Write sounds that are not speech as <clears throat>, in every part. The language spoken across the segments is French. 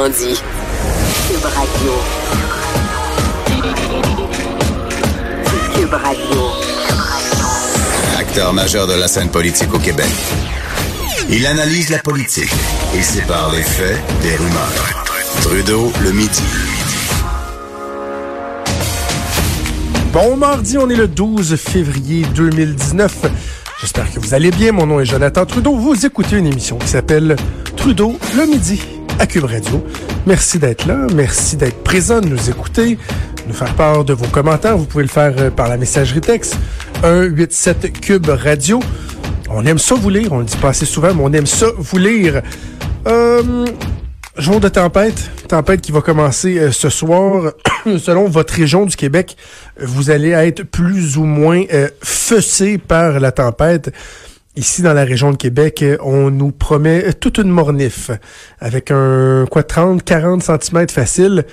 Autrement dit. Cube Radio. Cube Radio. Acteur majeur de la scène politique au Québec. Il analyse la politique et sépare les faits des rumeurs. Trudeau le midi. Bon mardi, on est le 12 février 2019. J'espère que vous allez bien. Mon nom est Jonathan Trudeau. Vous écoutez une émission qui s'appelle Trudeau le midi à Cube Radio. Merci d'être là. Merci d'être présent, de nous écouter, de nous faire part de vos commentaires. Vous pouvez le faire euh, par la messagerie texte 187 Cube Radio. On aime ça vous lire. On le dit pas assez souvent, mais on aime ça vous lire. Euh, jour de tempête. Tempête qui va commencer euh, ce soir. <coughs> Selon votre région du Québec, vous allez être plus ou moins euh, fessé par la tempête. Ici, dans la région de Québec, on nous promet toute une mornif avec un, quoi, 30, 40 cm facile.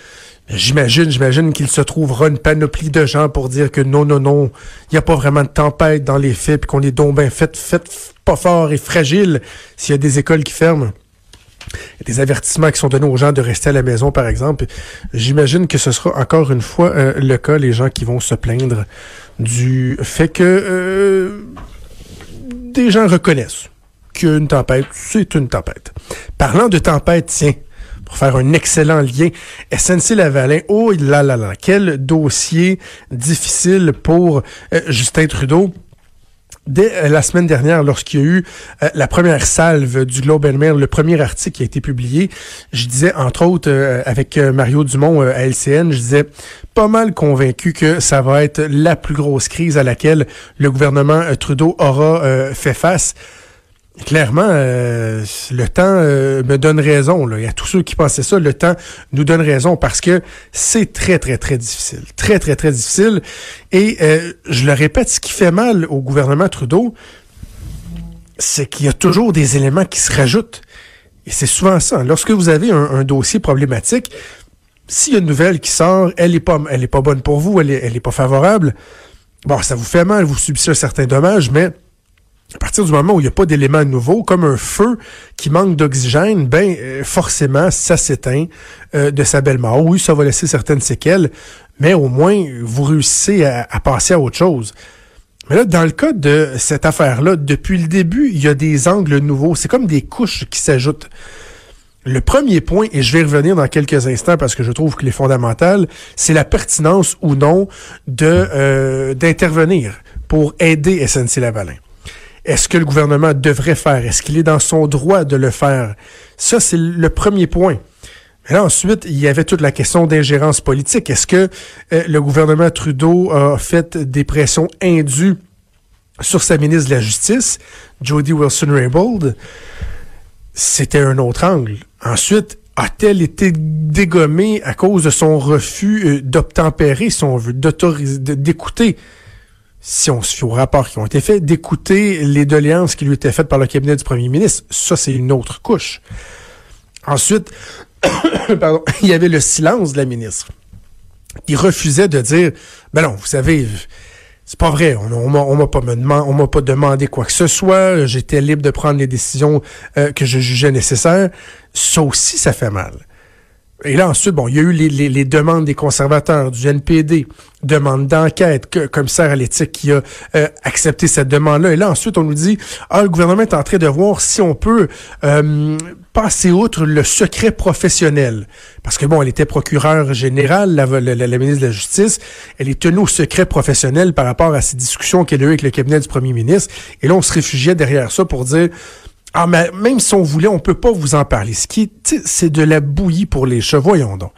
J'imagine, j'imagine qu'il se trouvera une panoplie de gens pour dire que non, non, non, il n'y a pas vraiment de tempête dans les faits, puis qu'on est donc bien fait, fait pas fort et fragile s'il y a des écoles qui ferment. Des avertissements qui sont donnés aux gens de rester à la maison, par exemple. J'imagine que ce sera encore une fois euh, le cas, les gens qui vont se plaindre du fait que euh, des gens reconnaissent qu'une tempête, c'est une tempête. Parlant de tempête, tiens, pour faire un excellent lien. SNC-Lavalin, oh là là là, quel dossier difficile pour euh, Justin Trudeau. Dès euh, la semaine dernière, lorsqu'il y a eu euh, la première salve du Globe and Mail, le premier article qui a été publié, je disais, entre autres, avec Mario Dumont à LCN, je disais pas mal convaincu que ça va être la plus grosse crise à laquelle le gouvernement Trudeau aura fait face clairement, euh, le temps euh, me donne raison. Là. Il y a tous ceux qui pensaient ça, le temps nous donne raison parce que c'est très, très, très difficile. Très, très, très difficile. Et euh, je le répète, ce qui fait mal au gouvernement Trudeau, c'est qu'il y a toujours des éléments qui se rajoutent. Et c'est souvent ça. Lorsque vous avez un, dossier problématique, s'il y a une nouvelle qui sort, elle est pas, elle est pas bonne pour vous, elle est, elle est pas favorable. Bon, ça vous fait mal, vous subissez un certain dommage, mais à partir du moment où il n'y a pas d'éléments nouveaux, comme un feu qui manque d'oxygène, ben euh, forcément, ça s'éteint euh, de sa belle mort. Oui, ça va laisser certaines séquelles, mais au moins, vous réussissez à, passer à autre chose. Mais là, dans le cas de cette affaire-là, depuis le début, il y a des angles nouveaux. C'est comme des couches qui s'ajoutent. Le premier point, et je vais revenir dans quelques instants parce que je trouve qu'il est fondamental, c'est la pertinence ou non de euh, d'intervenir pour aider SNC Lavalin. Est-ce que le gouvernement devrait faire? Est-ce qu'il est dans son droit de le faire? Ça, c'est le premier point. Mais là, ensuite, il y avait toute la question d'ingérence politique. Est-ce que euh, le gouvernement Trudeau a fait des pressions indues sur sa ministre de la Justice, Jody Wilson-Raybould? C'était un autre angle. Ensuite, a-t-elle été dégommée à cause de son refus euh, d'obtempérer, si on veut, d'écouter si on fie aux rapports qui ont été faits, d'écouter les doléances qui lui étaient faites par le cabinet du premier ministre. Ça, c'est une autre couche. Ensuite, <coughs> pardon, <coughs> il y avait le silence de la ministre. Il refusait de dire, ben non, vous savez, c'est pas vrai, on, on m'a pas, pas demandé quoi que ce soit, j'étais libre de prendre les décisions euh, que je jugeais nécessaires. Ça aussi, ça fait mal. Et là, ensuite, bon, il y a eu les, les, demandes des conservateurs, du NPD, demande d'enquête, que, commissaire à l'éthique qui a euh, accepté cette demande-là. Et là, ensuite, on nous dit, ah, le gouvernement est en train de voir si on peut euh, passer outre le secret professionnel. Parce que, bon, elle était procureure générale, la, la, ministre de la Justice. Elle est tenue au secret professionnel par rapport à ces discussions qu'elle a eues avec le cabinet du premier ministre. Et là, on se réfugiait derrière ça pour dire, ah, mais même si on voulait, on peut pas vous en parler. Ce qui c'est de la bouillie pour les chevaux, voyons donc.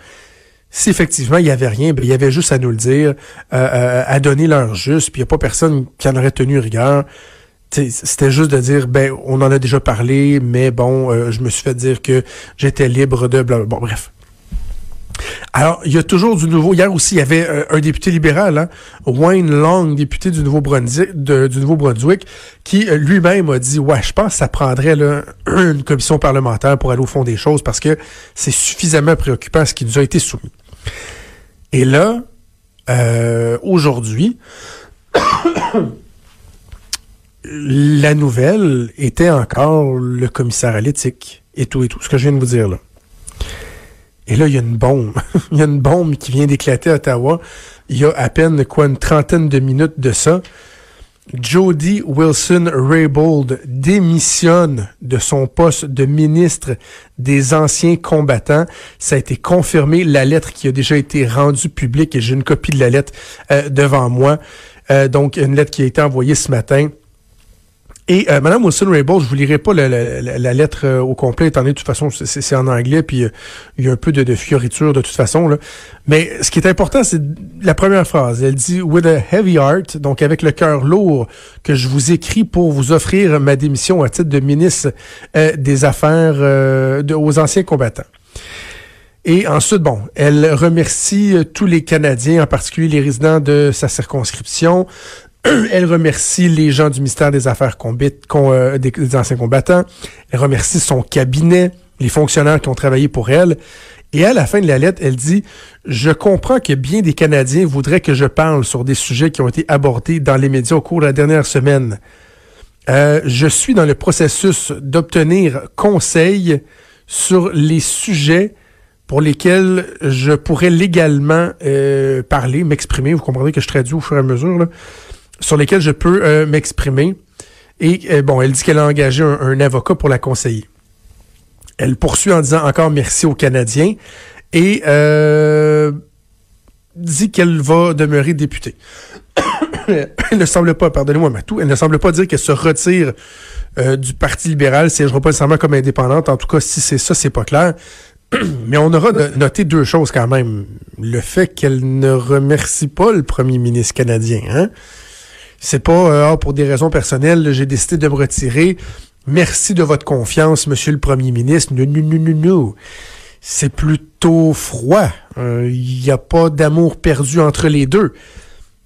Si effectivement il y avait rien, ben, il y avait juste à nous le dire, euh, euh, à donner l'heure juste, puis il n'y a pas personne qui en aurait tenu rigueur. C'était juste de dire, ben, on en a déjà parlé, mais bon, euh, je me suis fait dire que j'étais libre de... Bon, bref. Alors, il y a toujours du nouveau. Hier aussi, il y avait euh, un député libéral, hein, Wayne Long, député du Nouveau-Brunswick, du Nouveau-Brunswick, qui euh, lui-même a dit, ouais, je pense que ça prendrait une commission parlementaire pour aller au fond des choses parce que c'est suffisamment préoccupant ce qui nous a été soumis. Et là, euh, aujourd'hui, <coughs> la nouvelle était encore le commissaire à l'éthique et tout et tout, ce que je viens de vous dire là. Et là, il y a une bombe. <laughs> il y a une bombe qui vient d'éclater à Ottawa. Il y a à peine, quoi, une trentaine de minutes de ça. Jody Wilson-Raybould démissionne de son poste de ministre des anciens combattants. Ça a été confirmé, la lettre qui a déjà été rendue publique, et j'ai une copie de la lettre euh, devant moi. Euh, donc, une lettre qui a été envoyée ce matin. Et euh, Madame Wilson-Raybould, je vous lirai pas la, lettre euh, au complet, étant donné de toute façon, c'est en anglais, puis euh, il y a un peu de, de, fioriture de toute façon. Là. Mais ce qui est important, c'est la première phrase. Elle dit « With a heavy heart », donc avec le cœur lourd, que je vous écris pour vous offrir ma démission à titre de ministre des Affaires de, aux anciens combattants. Et ensuite, bon, elle remercie tous les Canadiens, en particulier les résidents de sa circonscription, <clears throat> Elle remercie les gens du ministère des Affaires euh, des, anciens combattants. Elle remercie son cabinet, les fonctionnaires qui ont travaillé pour elle. Et à la fin de la lettre, elle dit Je comprends que bien des Canadiens voudraient que je parle sur des sujets qui ont été abordés dans les médias au cours de la dernière semaine. Euh, je suis dans le processus d'obtenir conseil sur les sujets pour lesquels je pourrais légalement euh, parler, m'exprimer. Vous comprendrez que je traduis au fur et à mesure. Sur lesquels je peux euh, m'exprimer. Et euh, bon, elle dit qu'elle a engagé un, avocat pour la conseiller. Elle poursuit en disant encore merci aux Canadiens et euh, dit qu'elle va demeurer députée. <coughs> elle ne semble pas, pardonnez-moi Matou, elle ne semble pas dire qu'elle se retire du Parti libéral, siégera pas nécessairement comme indépendante. En tout cas, si c'est ça, c'est pas clair. <coughs> Mais on aura noté deux choses quand même. Le fait qu'elle ne remercie pas le premier ministre canadien, hein? C'est pas euh, ah, pour des raisons personnelles, j'ai décidé de me retirer. Merci de votre confiance, Monsieur le Premier ministre. Non, non, non, non, C'est plutôt froid. Il euh, n'y a pas d'amour perdu entre les deux.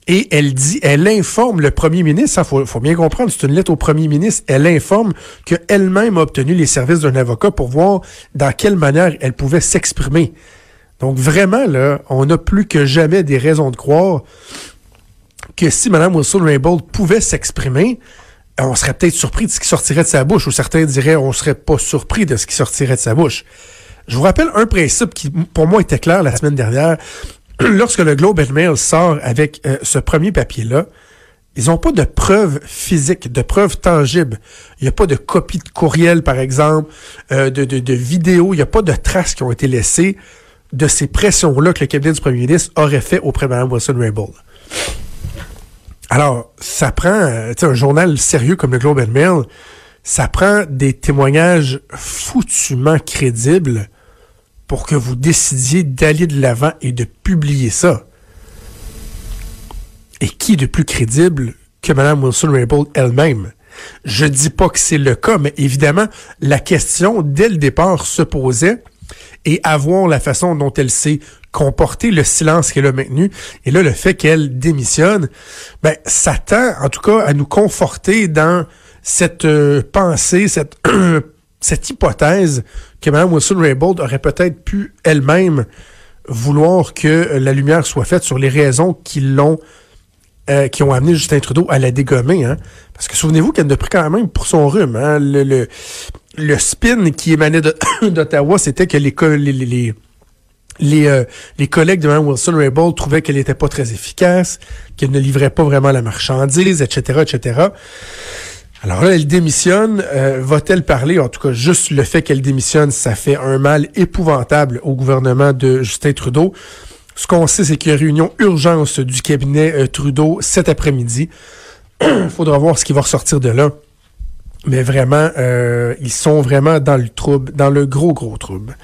Et elle dit, elle informe le premier ministre, il faut, faut, bien comprendre, c'est une lettre au premier ministre, elle informe qu'elle-même a obtenu les services d'un avocat pour voir dans quelle manière elle pouvait s'exprimer. Donc vraiment, là, on n'a plus que jamais des raisons de croire que si Mme Wilson-Raybould pouvait s'exprimer, euh, on serait peut-être surpris de ce qui sortirait de sa bouche, ou certains diraient on serait pas surpris de ce qui sortirait de sa bouche. Je vous rappelle un principe qui, pour moi, était clair la semaine dernière. <clears throat> Lorsque le Globe and Mail sort avec euh, ce premier papier-là, ils n'ont pas de preuves physiques, de preuves tangibles. Il n'y a pas de copie de courriel, par exemple, euh, de, de, de vidéos. Il n'y a pas de traces qui ont été laissées de ces pressions-là que le cabinet du premier ministre aurait fait auprès de Mme Wilson-Raybould. Alors, ça prend, euh, un journal sérieux comme le Globe and Mail, ça prend des témoignages foutument crédibles pour que vous décidiez d'aller de l'avant et de publier ça. Et qui de plus crédible que Mme Wilson-Raybould elle-même? Je dis pas que c'est le cas, mais évidemment, la question, dès le départ, se posait et avoir la façon dont elle s'est comporter le silence qu'elle a maintenu. Et là, le fait qu'elle démissionne, ben, ça tend, en tout cas, à nous conforter dans cette euh, pensée, cette, <clears throat> hypothèse que Mme Wilson-Raybould aurait peut-être pu elle-même vouloir que la lumière soit faite sur les raisons qui l'ont euh, qui ont amené Justin Trudeau à la dégommer. Hein? Parce que souvenez-vous qu'elle a pris quand même pour son rhume. Hein? Le spin qui émanait <coughs> d'Ottawa, c'était que euh, les collègues de Mme Wilson-Raybould trouvaient qu'elle n'était pas très efficace, qu'elle ne livrait pas vraiment la marchandise, etc., etc. Alors là, elle démissionne. Euh, va-t-elle parler? En tout cas, juste le fait qu'elle démissionne, ça fait un mal épouvantable au gouvernement de Justin Trudeau. Ce qu'on sait, c'est qu'il y a réunion urgence du cabinet euh, Trudeau cet après-midi. Il <coughs> faudra voir ce qui va ressortir de là. Mais vraiment, ils sont vraiment dans le trouble, dans le gros, gros trouble.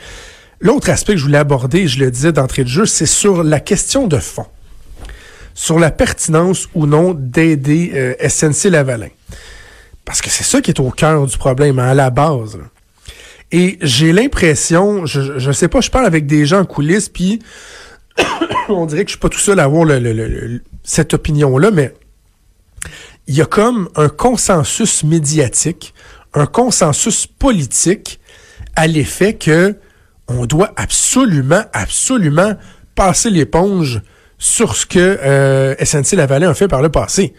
L'autre aspect que je voulais aborder, je le disais d'entrée de jeu, c'est sur la question de fond. Sur la pertinence ou non d'aider euh, SNC Lavalin. Parce que c'est ça qui est au cœur du problème, à la base. Et j'ai l'impression, je ne sais pas, je parle avec des gens en coulisses, puis <coughs> on dirait que je suis pas tout seul à avoir cette opinion-là, mais il y a comme un consensus médiatique, un consensus politique à l'effet que on doit absolument, absolument passer l'éponge sur ce que euh, SNC Lavalin a fait par le passé.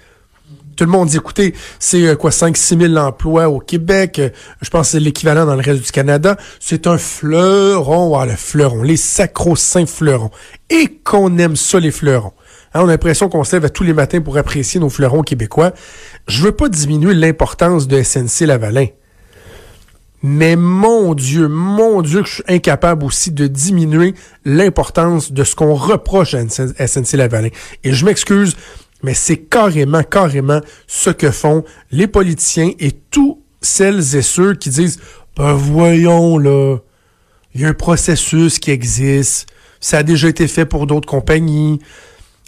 tout le monde dit, écoutez, c'est euh, quoi, 5-6 000 emplois au Québec, euh, je pense que c'est l'équivalent dans le reste du Canada. C'est un fleuron, ah, le fleuron, les sacro-saints fleurons. Et qu'on aime ça, les fleurons. Hein, on a l'impression qu'on se lève tous les matins pour apprécier nos fleurons québécois. Je veux pas diminuer l'importance de SNC Lavalin. Mais mon Dieu, mon Dieu, que je suis incapable aussi de diminuer l'importance de ce qu'on reproche à SNC Lavalin. Et je m'excuse, mais c'est carrément, carrément ce que font les politiciens et tous celles et ceux qui disent, ben voyons là, il y a un processus qui existe, ça a déjà été fait pour d'autres compagnies.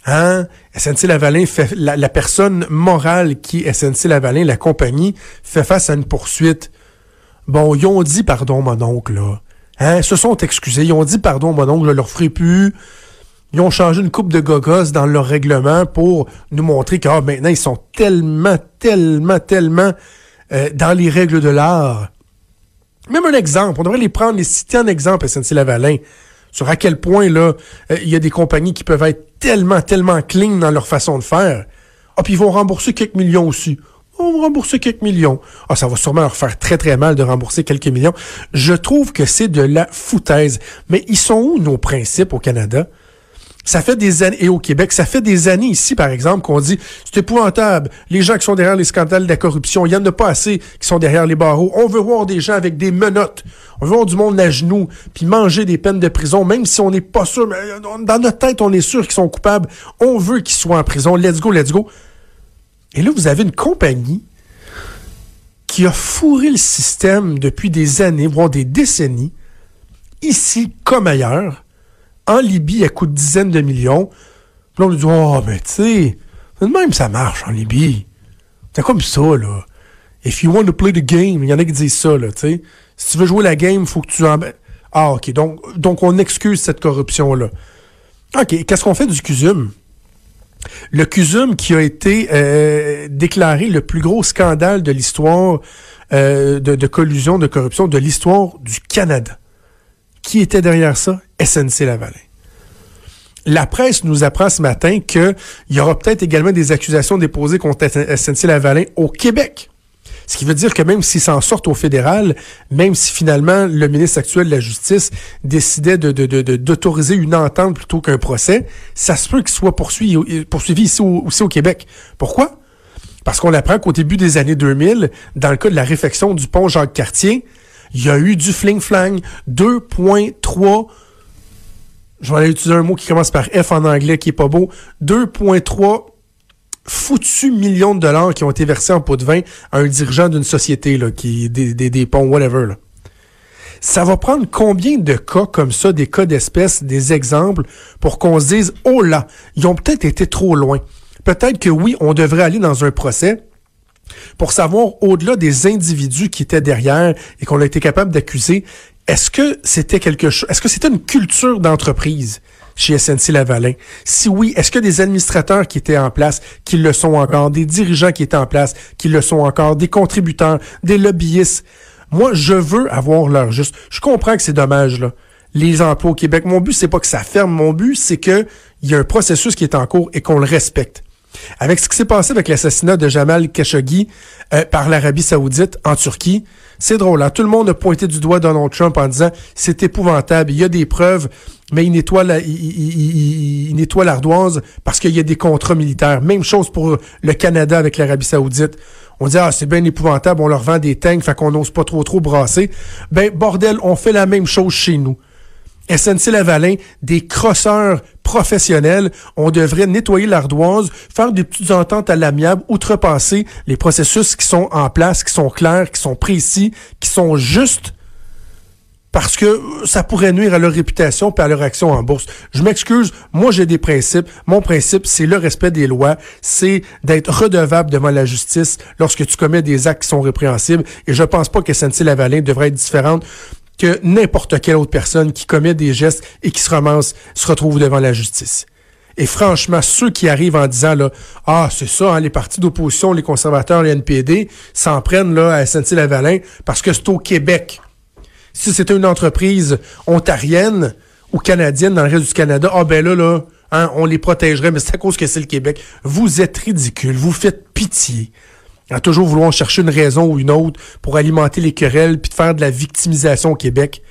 Hein? SNC Lavalin fait, la, la personne morale qui est SNC Lavalin, la compagnie, fait face à une poursuite Bon, ils ont dit pardon, mon oncle, là. Hein? se sont excusés. Ils ont dit pardon, mon oncle, je leur ferai plus. Ils ont changé une coupe de gogos dans leur règlement pour nous montrer que ah, maintenant, ils sont tellement, tellement, tellement euh, dans les règles de l'art. Même un exemple, on devrait les prendre, les citer en exemple, SNC-Lavalin, sur à quel point, là, euh, il y a des compagnies qui peuvent être tellement, tellement clean dans leur façon de faire. Ah, puis ils vont rembourser quelques millions aussi on va rembourser quelques millions. Ah, ça va sûrement leur faire très très mal de rembourser quelques millions. Je trouve que c'est de la foutaise. Mais ils sont où nos principes au Canada? Ça fait des années, et au Québec, ça fait des années ici, par exemple, qu'on dit, c'est épouvantable, les gens qui sont derrière les scandales de la corruption, il y en a pas assez qui sont derrière les barreaux. On veut voir des gens avec des menottes. On veut voir du monde à genoux, puis manger des peines de prison, même si on n'est pas sûr, mais dans notre tête, on est sûr qu'ils sont coupables. On veut qu'ils soient en prison. Let's go, let's go. Et là, vous avez une compagnie qui a fourré le système depuis des années, voire des décennies, ici comme ailleurs. En Libye, elle coûte dizaines de millions. Puis là, on nous dit, oh, mais tu sais, même ça marche en Libye. C'est comme ça, là. If you want to play the game, il y en a qui disent ça, là, tu sais. Si tu veux jouer la game, faut que tu en... Ah, OK, donc, donc on excuse cette corruption-là. OK, qu'est-ce qu'on fait du CUSUM? Le CUSUM qui a été euh, déclaré le plus gros scandale de l'histoire euh, de, collusion, de corruption de l'histoire du Canada. Qui était derrière ça? SNC Lavalin. La presse nous apprend ce matin qu'il y aura peut-être également des accusations déposées contre SNC Lavalin au Québec. Ce qui veut dire que même s'ils s'en sortent au fédéral, même si finalement le ministre actuel de la Justice décidait d'autoriser de, une entente plutôt qu'un procès, ça se peut qu'il soit poursuivi, poursuivi ici au, aussi au Québec. Pourquoi? Parce qu'on apprend qu'au début des années 2000, dans le cas de la réfection du pont Jacques-Cartier, il y a eu du fling-flang, 2.3 je vais aller utiliser un mot qui commence par F en anglais qui est pas beau, 2.3 foutus millions de dollars qui ont été versés en pot de vin à un dirigeant d'une société, là, qui des, des, des ponts, whatever. Là. Ça va prendre combien de cas comme ça, des cas d'espèces, des exemples, pour qu'on se dise, oh là, ils ont peut-être été trop loin. Peut-être que oui, on devrait aller dans un procès pour savoir, au-delà des individus qui étaient derrière et qu'on a été capable d'accuser, est-ce que c'était quelque chose, est-ce que c'était une culture d'entreprise? chez SNC Lavalin? Si oui, est-ce que des administrateurs qui étaient en place, qui le sont encore, des dirigeants qui étaient en place, qui le sont encore, des contributeurs, des lobbyistes? Moi, je veux avoir leur juste. Je comprends que c'est dommage, là. Les emplois au Québec. Mon but, c'est pas que ça ferme. Mon but, c'est que il y a un processus qui est en cours et qu'on le respecte. Avec ce qui s'est passé avec l'assassinat de Jamal Khashoggi euh, par l'Arabie Saoudite en Turquie, c'est drôle. Hein? Tout le monde a pointé du doigt Donald Trump en disant c'est épouvantable. Il y a des preuves, mais il nettoie, la, il, il, l'ardoise parce qu'il y a des contrats militaires. Même chose pour le Canada avec l'Arabie Saoudite. On dit, ah, c'est bien épouvantable, on leur vend des tanks, fait qu'on n'ose pas trop trop brasser. Ben, bordel, on fait la même chose chez nous. SNC Lavalin, des crosseurs professionnels, on devrait nettoyer l'ardoise, faire des petites ententes à l'amiable, outrepasser les processus qui sont en place, qui sont clairs, qui sont précis, qui sont justes, parce que ça pourrait nuire à leur réputation et à leur action en bourse. Je m'excuse, moi j'ai des principes. Mon principe, c'est le respect des lois, c'est d'être redevable devant la justice lorsque tu commets des actes qui sont répréhensibles. Et je pense pas que SNC Lavalin devrait être différente que n'importe quelle autre personne qui commet des gestes et qui se ramasse, se retrouve devant la justice. Et franchement, ceux qui arrivent en disant là, ah c'est ça, hein, les partis d'opposition, les conservateurs, les NPD, s'en prennent là à SNC-Lavalin parce que c'est au Québec. Si c'était une entreprise ontarienne ou canadienne dans le reste du Canada, ah ben là là, hein, on les protégerait, mais c'est à cause que c'est le Québec. Vous êtes ridicule, vous faites pitié. À toujours vouloir chercher une raison ou une autre pour alimenter les querelles puis de faire de la victimisation au Québec.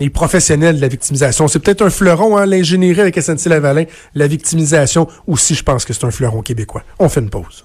Les professionnels de la victimisation, c'est peut-être un fleuron, hein, l'ingénierie avec SNC-Lavalin. La victimisation aussi, je pense que c'est un fleuron québécois. On fait une pause.